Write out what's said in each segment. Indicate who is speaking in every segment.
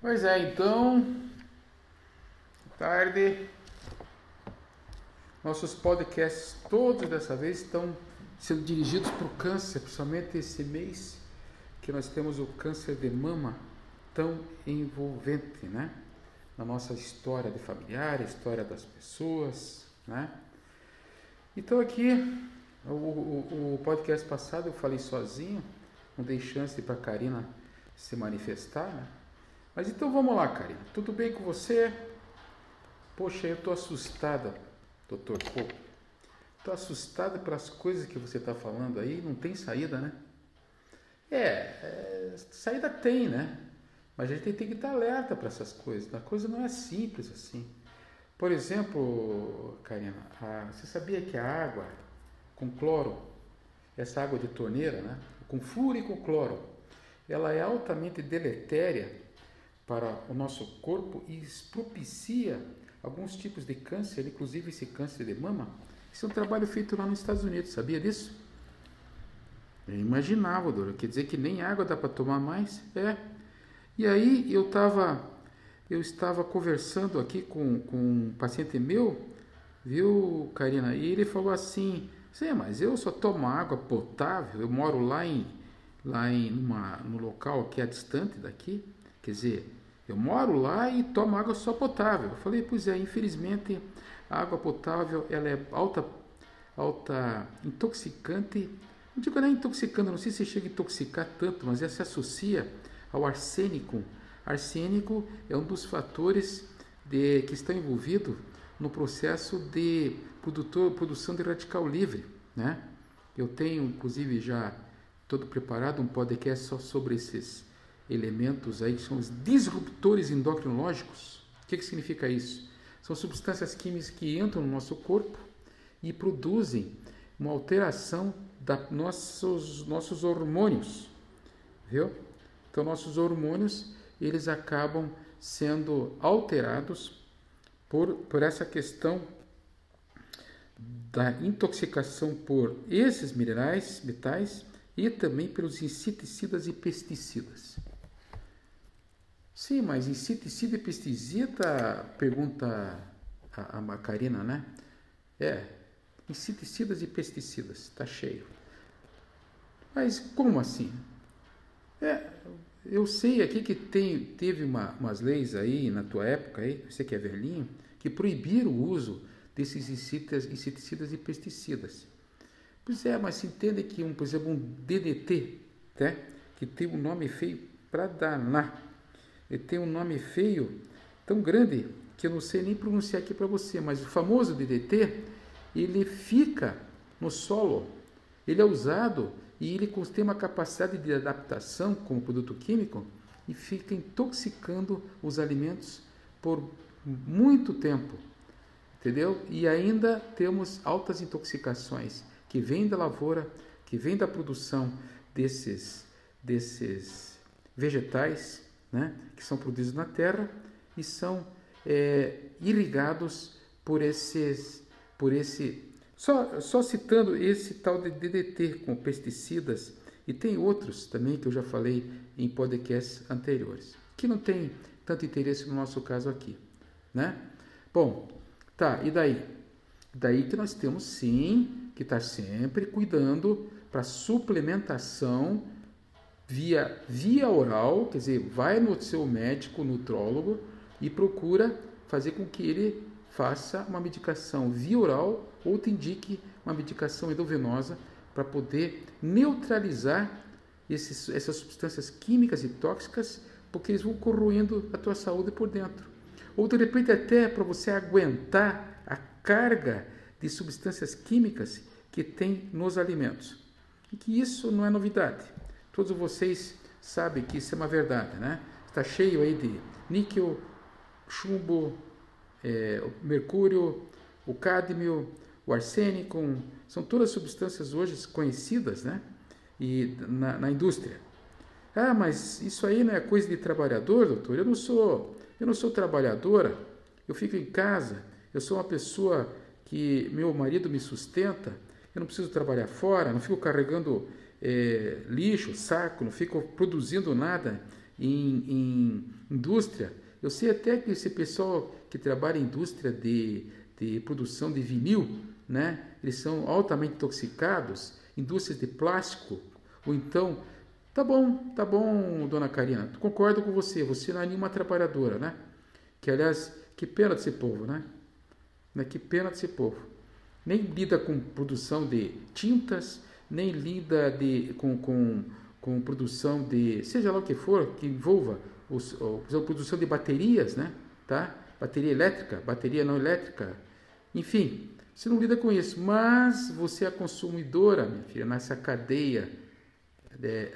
Speaker 1: Pois é, então. Tarde. Nossos podcasts todos dessa vez estão sendo dirigidos para o câncer, principalmente esse mês que nós temos o câncer de mama tão envolvente, né? Na nossa história de familiar, história das pessoas, né? Então aqui, o, o, o podcast passado eu falei sozinho, não dei chance para a Karina se manifestar, né? Mas então vamos lá, Karina. Tudo bem com você? Poxa, eu estou assustada, doutor. Estou assustada pelas coisas que você está falando aí. Não tem saída, né? É, é, saída tem, né? Mas a gente tem que estar alerta para essas coisas. A coisa não é simples assim. Por exemplo, Karina, a, você sabia que a água com cloro, essa água de torneira, né? Com flúor e com cloro, ela é altamente deletéria para o nosso corpo e propicia alguns tipos de câncer, inclusive esse câncer de mama. Isso é um trabalho feito lá nos Estados Unidos, sabia disso? Eu imaginava, Dora, quer dizer que nem água dá para tomar mais? É. E aí eu estava eu estava conversando aqui com, com um paciente meu, viu, Karina? E ele falou assim: Sim, mas eu só tomo água potável, eu moro lá em lá em uma, no local que é distante daqui, quer dizer, eu moro lá e tomo água só potável. Eu falei, pois é, infelizmente a água potável ela é alta, alta intoxicante. Não digo nem intoxicando, não sei se chega a intoxicar tanto, mas ela se associa ao arsênico. Arsênico é um dos fatores de, que está envolvido no processo de produtor, produção de radical livre. Né? Eu tenho, inclusive, já todo preparado um podcast só sobre esses elementos aí que são os disruptores endocrinológicos. O que, que significa isso? São substâncias químicas que entram no nosso corpo e produzem uma alteração da nossos nossos hormônios, viu? Então nossos hormônios eles acabam sendo alterados por, por essa questão da intoxicação por esses minerais, metais e também pelos inseticidas e pesticidas. Sim, mas inseticida e pesticida, pergunta a, a Macarina, né? É, inseticidas e pesticidas, está cheio. Mas como assim? É, eu sei aqui que tem, teve uma, umas leis aí na tua época, aí, você que é velhinho, que proibiram o uso desses inseticidas e pesticidas. Pois é, mas se entende que, um, por exemplo, um DDT, né, que tem um nome feio para danar, ele tem um nome feio, tão grande, que eu não sei nem pronunciar aqui para você, mas o famoso DDT, ele fica no solo, ele é usado e ele tem uma capacidade de adaptação como produto químico e fica intoxicando os alimentos por muito tempo, entendeu? E ainda temos altas intoxicações que vêm da lavoura, que vêm da produção desses, desses vegetais né, que são produzidos na terra e são é, irrigados por esses, por esse, só, só citando esse tal de DDT com pesticidas e tem outros também que eu já falei em podcasts anteriores, que não tem tanto interesse no nosso caso aqui, né? Bom, tá, e daí? Daí que nós temos sim que estar sempre cuidando para suplementação via, via oral, quer dizer, vai no seu médico, nutrólogo e procura fazer com que ele faça uma medicação via oral ou te indique uma medicação endovenosa para poder neutralizar esses, essas substâncias químicas e tóxicas, porque eles vão corroendo a tua saúde por dentro. Ou de repente até para você aguentar a carga de substâncias químicas que tem nos alimentos. E que isso não é novidade. Todos vocês sabem que isso é uma verdade, né? Está cheio aí de níquel, chumbo, é, mercúrio, o cádmio, o arsênico, são todas substâncias hoje conhecidas, né? E na, na indústria. Ah, mas isso aí não é coisa de trabalhador, doutor? Eu não sou, eu não sou trabalhadora. Eu fico em casa. Eu sou uma pessoa que meu marido me sustenta. Eu não preciso trabalhar fora. Não fico carregando é, lixo, saco, não ficam produzindo nada em, em indústria. Eu sei até que esse pessoal que trabalha em indústria de, de produção de vinil, né? Eles são altamente intoxicados, indústrias de plástico, ou então, tá bom, tá bom, dona Karina, concordo com você, você não é nenhuma trabalhadora, né? Que aliás, que pena desse povo, né? né? Que pena desse povo. Nem lida com produção de tintas, nem lida de, com, com, com produção de, seja lá o que for, que envolva os, a produção de baterias, né? Tá? Bateria elétrica, bateria não elétrica, enfim, você não lida com isso, mas você é consumidora, minha filha, nessa cadeia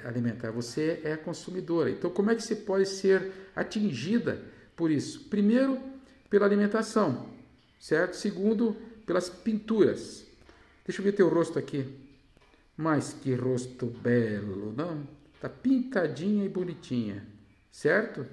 Speaker 1: alimentar. Você é a consumidora. Então, como é que você pode ser atingida por isso? Primeiro, pela alimentação, certo? Segundo, pelas pinturas. Deixa eu ver teu rosto aqui. Mas que rosto belo, não? Tá pintadinha e bonitinha, certo?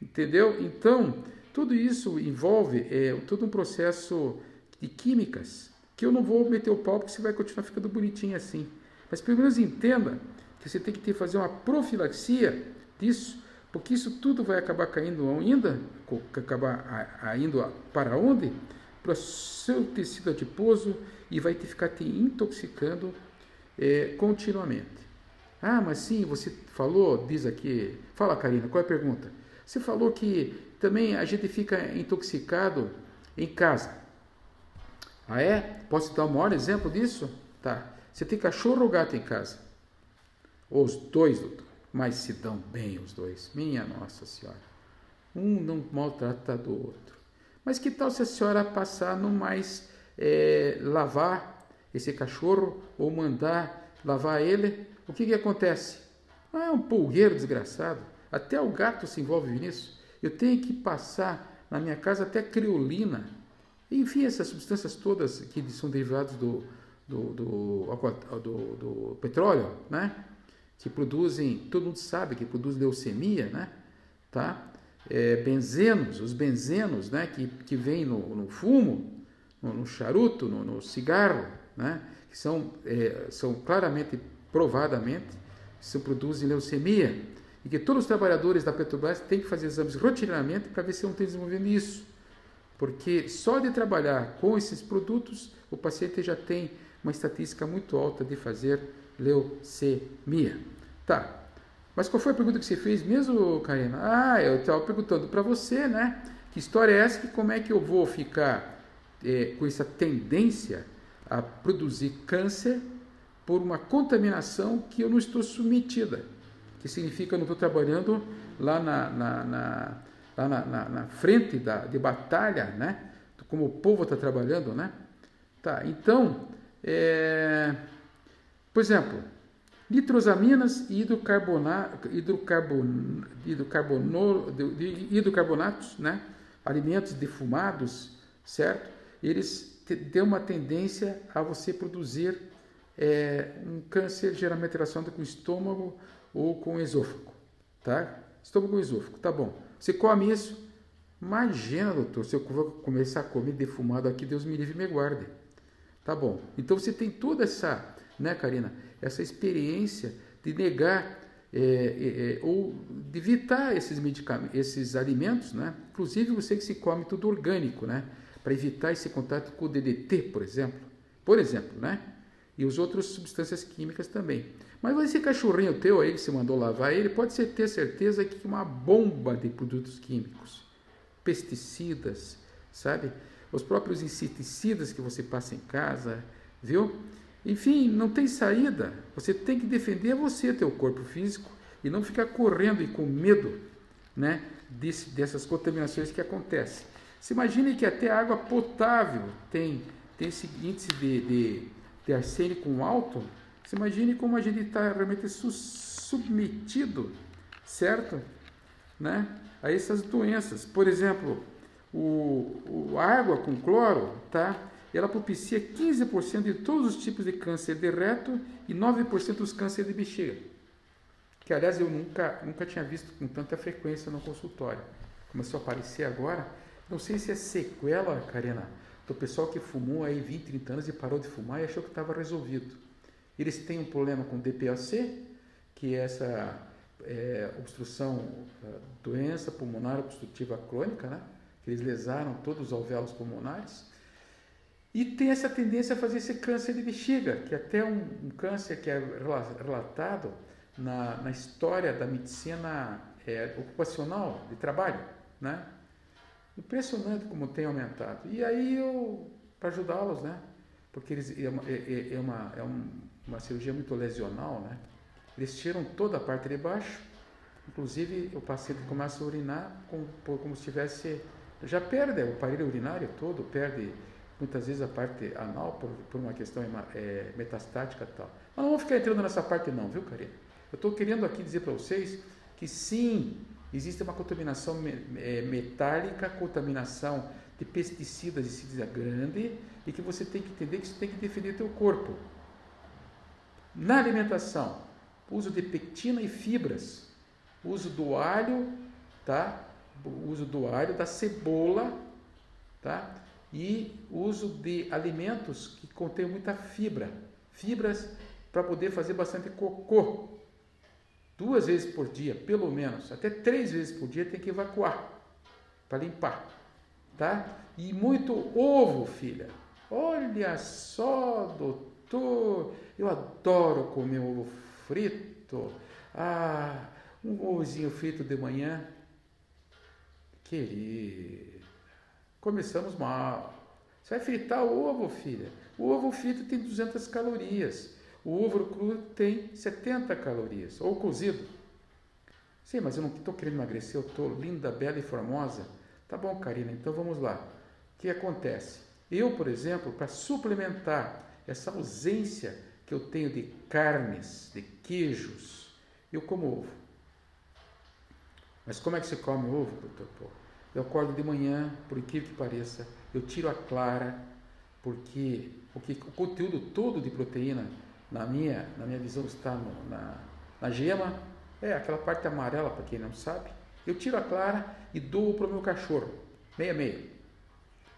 Speaker 1: Entendeu? Então, tudo isso envolve é, todo um processo de químicas, que eu não vou meter o pau porque você vai continuar ficando bonitinho assim. Mas pelo menos entenda que você tem que ter, fazer uma profilaxia disso, porque isso tudo vai acabar caindo ainda, acabar indo para onde? Para o seu tecido adiposo e vai te ficar te intoxicando é, continuamente. Ah, mas sim, você falou, diz aqui. Fala, Karina, qual é a pergunta? Você falou que também a gente fica intoxicado em casa. Ah, é? Posso dar um maior exemplo disso? Tá. Você tem cachorro ou gato em casa? Os dois, doutor. Mas se dão bem os dois. Minha Nossa Senhora. Um não maltrata do outro. Mas que tal se a senhora passar no mais é, lavar esse cachorro ou mandar lavar ele? O que, que acontece? Ah, é um pulgueiro desgraçado. Até o gato se envolve nisso. Eu tenho que passar na minha casa até criolina enfim, essas substâncias todas que são derivadas do, do, do, do, do petróleo, né? que produzem, todo mundo sabe que produz leucemia, né? tá? É, benzenos, os benzenos né? que, que vêm no, no fumo, no, no charuto, no, no, cigarro, né? que são, é, são claramente, provadamente, se produzem leucemia. E que todos os trabalhadores da Petrobras têm que fazer exames rotineiramente para ver se não tem desenvolvendo isso porque só de trabalhar com esses produtos, o paciente já tem uma estatística muito alta de fazer leucemia. Tá, mas qual foi a pergunta que você fez mesmo, Karina? Ah, eu estava perguntando para você, né? Que história é essa? Que como é que eu vou ficar é, com essa tendência a produzir câncer por uma contaminação que eu não estou submetida? Que significa eu não estou trabalhando lá na, na, na lá na, na frente da, de batalha, né? Como o povo está trabalhando, né? Tá, então, é, por exemplo, nitrosaminas e hidrocarbona, hidrocarbon, hidrocarbono, hidrocarbonatos, né? alimentos defumados, certo? Eles têm uma tendência a você produzir é, um câncer geralmente relacionado com o estômago ou com o esôfago, tá? Estômago ou esôfago, tá bom. Você come isso? Imagina, doutor, se eu começar a comer defumado aqui, Deus me livre e me guarde. Tá bom. Então você tem toda essa, né, Karina, essa experiência de negar é, é, é, ou de evitar esses medicamentos, esses alimentos, né? Inclusive você que se come tudo orgânico, né? Para evitar esse contato com o DDT, por exemplo. Por exemplo, né? E os outras substâncias químicas também. Mas esse cachorrinho teu aí que você mandou lavar, ele pode ser, ter certeza que uma bomba de produtos químicos, pesticidas, sabe? Os próprios inseticidas que você passa em casa, viu? Enfim, não tem saída. Você tem que defender você, teu corpo físico, e não ficar correndo e com medo, né? Desse, dessas contaminações que acontecem. Se imagine que até a água potável tem, tem esse índice de, de, de arsênico alto, você imagine como a gente está realmente submetido, certo? Né? A essas doenças. Por exemplo, o, o água com cloro, tá? ela propicia 15% de todos os tipos de câncer de reto e 9% dos cânceres de bexiga. Que, aliás, eu nunca, nunca tinha visto com tanta frequência no consultório. Começou a aparecer agora. Não sei se é sequela, Karina, do pessoal que fumou aí 20, 30 anos e parou de fumar e achou que estava resolvido. Eles têm um problema com DPOC, que é essa é, obstrução, doença pulmonar obstrutiva crônica, né? Que eles lesaram todos os alvéolos pulmonares. E tem essa tendência a fazer esse câncer de bexiga, que é até um, um câncer que é relatado na, na história da medicina é, ocupacional de trabalho, né? Impressionante como tem aumentado. E aí eu, para ajudá-los, né? Porque eles, é, uma, é, é, uma, é uma cirurgia muito lesional, né? Eles tiram toda a parte de baixo, inclusive o paciente começa a urinar como, como se tivesse. Já perde o aparelho urinário todo, perde muitas vezes a parte anal por, por uma questão é, metastática e tal. Mas não vou ficar entrando nessa parte não, viu, Karina? Eu estou querendo aqui dizer para vocês que sim, existe uma contaminação é, metálica, contaminação de pesticidas de cida grande e que você tem que entender que você tem que defender teu corpo. Na alimentação, uso de pectina e fibras, uso do alho, tá? Uso do alho, da cebola, tá? E uso de alimentos que contêm muita fibra, fibras para poder fazer bastante cocô. Duas vezes por dia, pelo menos, até três vezes por dia tem que evacuar para limpar, tá? E muito ovo, filha. Olha só, doutor, eu adoro comer ovo frito. Ah, um ovozinho frito de manhã. Querido, começamos mal. Você vai fritar o ovo, filha. O ovo frito tem 200 calorias. O ovo cru tem 70 calorias, ou cozido. Sim, mas eu não estou querendo emagrecer, eu estou linda, bela e formosa. Tá bom, Karina, então vamos lá. O que acontece? Eu, por exemplo, para suplementar essa ausência que eu tenho de carnes, de queijos, eu como ovo. Mas como é que você come ovo, doutor Paulo? Eu acordo de manhã, por incrível que pareça, eu tiro a clara, porque, porque o conteúdo todo de proteína na minha, na minha visão, está no, na, na gema, é aquela parte amarela, para quem não sabe. Eu tiro a clara e dou para o meu cachorro, meia meia.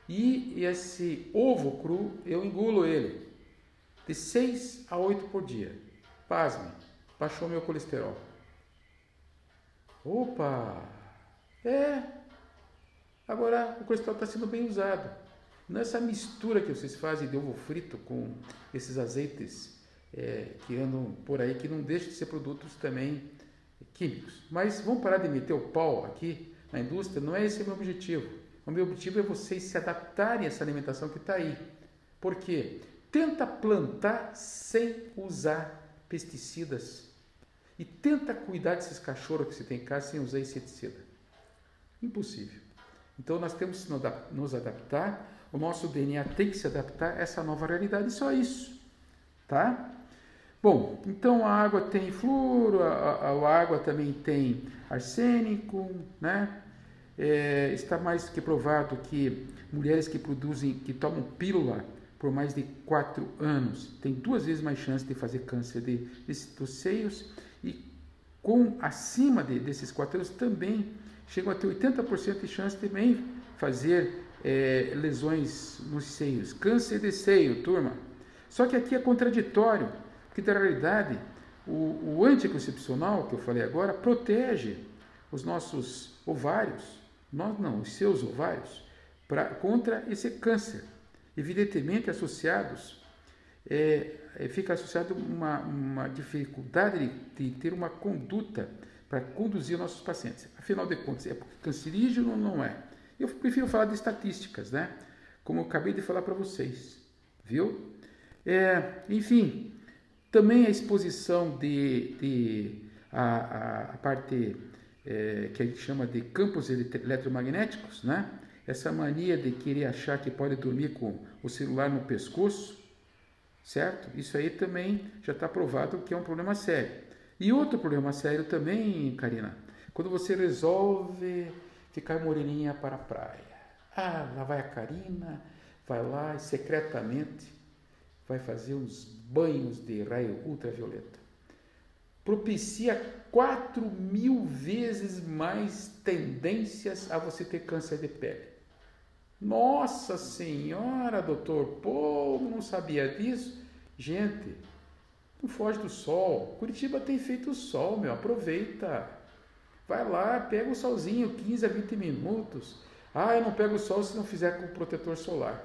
Speaker 1: E esse ovo cru, eu engulo ele de 6 a 8 por dia. Pasme, baixou meu colesterol. Opa! É! Agora o colesterol está sendo bem usado. Nessa mistura que vocês fazem de ovo frito com esses azeites é, que andam por aí, que não deixam de ser produtos também químicos. Mas vamos parar de meter o pau aqui na indústria, não é esse o meu objetivo. O meu objetivo é vocês se adaptarem a essa alimentação que está aí. Por quê? Tenta plantar sem usar pesticidas. E tenta cuidar desses cachorros que você tem em casa sem usar inseticida. Impossível. Então nós temos que nos adaptar, o nosso DNA tem que se adaptar a essa nova realidade, só isso. Tá? Bom, então a água tem flúor, a, a, a água também tem arsênico, né? É, está mais que provado que mulheres que produzem, que tomam pílula por mais de 4 anos, têm duas vezes mais chance de fazer câncer de, de, dos seios e com acima de, desses 4 anos também chegam a ter 80% de chance de também fazer é, lesões nos seios. Câncer de seio, turma. Só que aqui é contraditório porque, na realidade, o, o anticoncepcional, que eu falei agora, protege os nossos ovários, nós não, os seus ovários, pra, contra esse câncer. Evidentemente, associados, é, é, fica associado uma, uma dificuldade de, de ter uma conduta para conduzir nossos pacientes. Afinal de contas, é cancerígeno ou não é? Eu prefiro falar de estatísticas, né? Como eu acabei de falar para vocês, viu? É, enfim, também a exposição de, de a, a, a parte é, que a gente chama de campos eletromagnéticos, né? Essa mania de querer achar que pode dormir com o celular no pescoço, certo? Isso aí também já está provado que é um problema sério. E outro problema sério também, Karina, quando você resolve ficar moreninha para a praia. Ah, lá vai a Karina, vai lá e secretamente vai fazer uns banhos de raio ultravioleta. Propicia 4 mil vezes mais tendências a você ter câncer de pele. Nossa Senhora, doutor, pô, não sabia disso? Gente, Não foge do sol. Curitiba tem feito sol, meu. Aproveita. Vai lá, pega o solzinho, 15 a 20 minutos. Ah, eu não pego o sol se não fizer com protetor solar.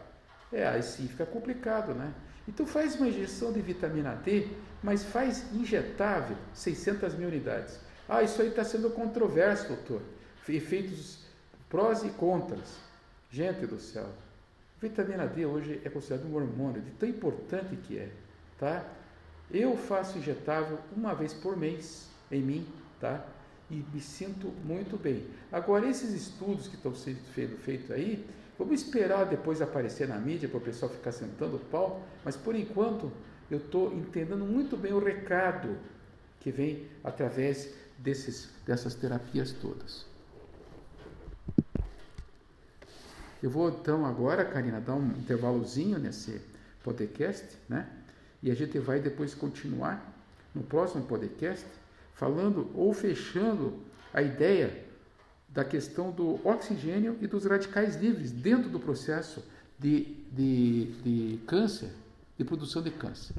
Speaker 1: É, aí sim fica complicado, né? Então faz uma injeção de vitamina D, mas faz injetável, 600 mil unidades. Ah, isso aí está sendo controverso, doutor. Efeitos prós e contras. Gente do céu, vitamina D hoje é considerado um hormônio de tão importante que é, tá? Eu faço injetável uma vez por mês em mim, tá? E me sinto muito bem. Agora, esses estudos que estão sendo feitos aí, vamos esperar depois aparecer na mídia para o pessoal ficar sentando o pau, mas por enquanto eu estou entendendo muito bem o recado que vem através desses, dessas terapias todas. Eu vou então agora, Karina, dar um intervalozinho nesse podcast, né? E a gente vai depois continuar no próximo podcast falando ou fechando a ideia da questão do oxigênio e dos radicais livres dentro do processo de, de, de câncer, de produção de câncer.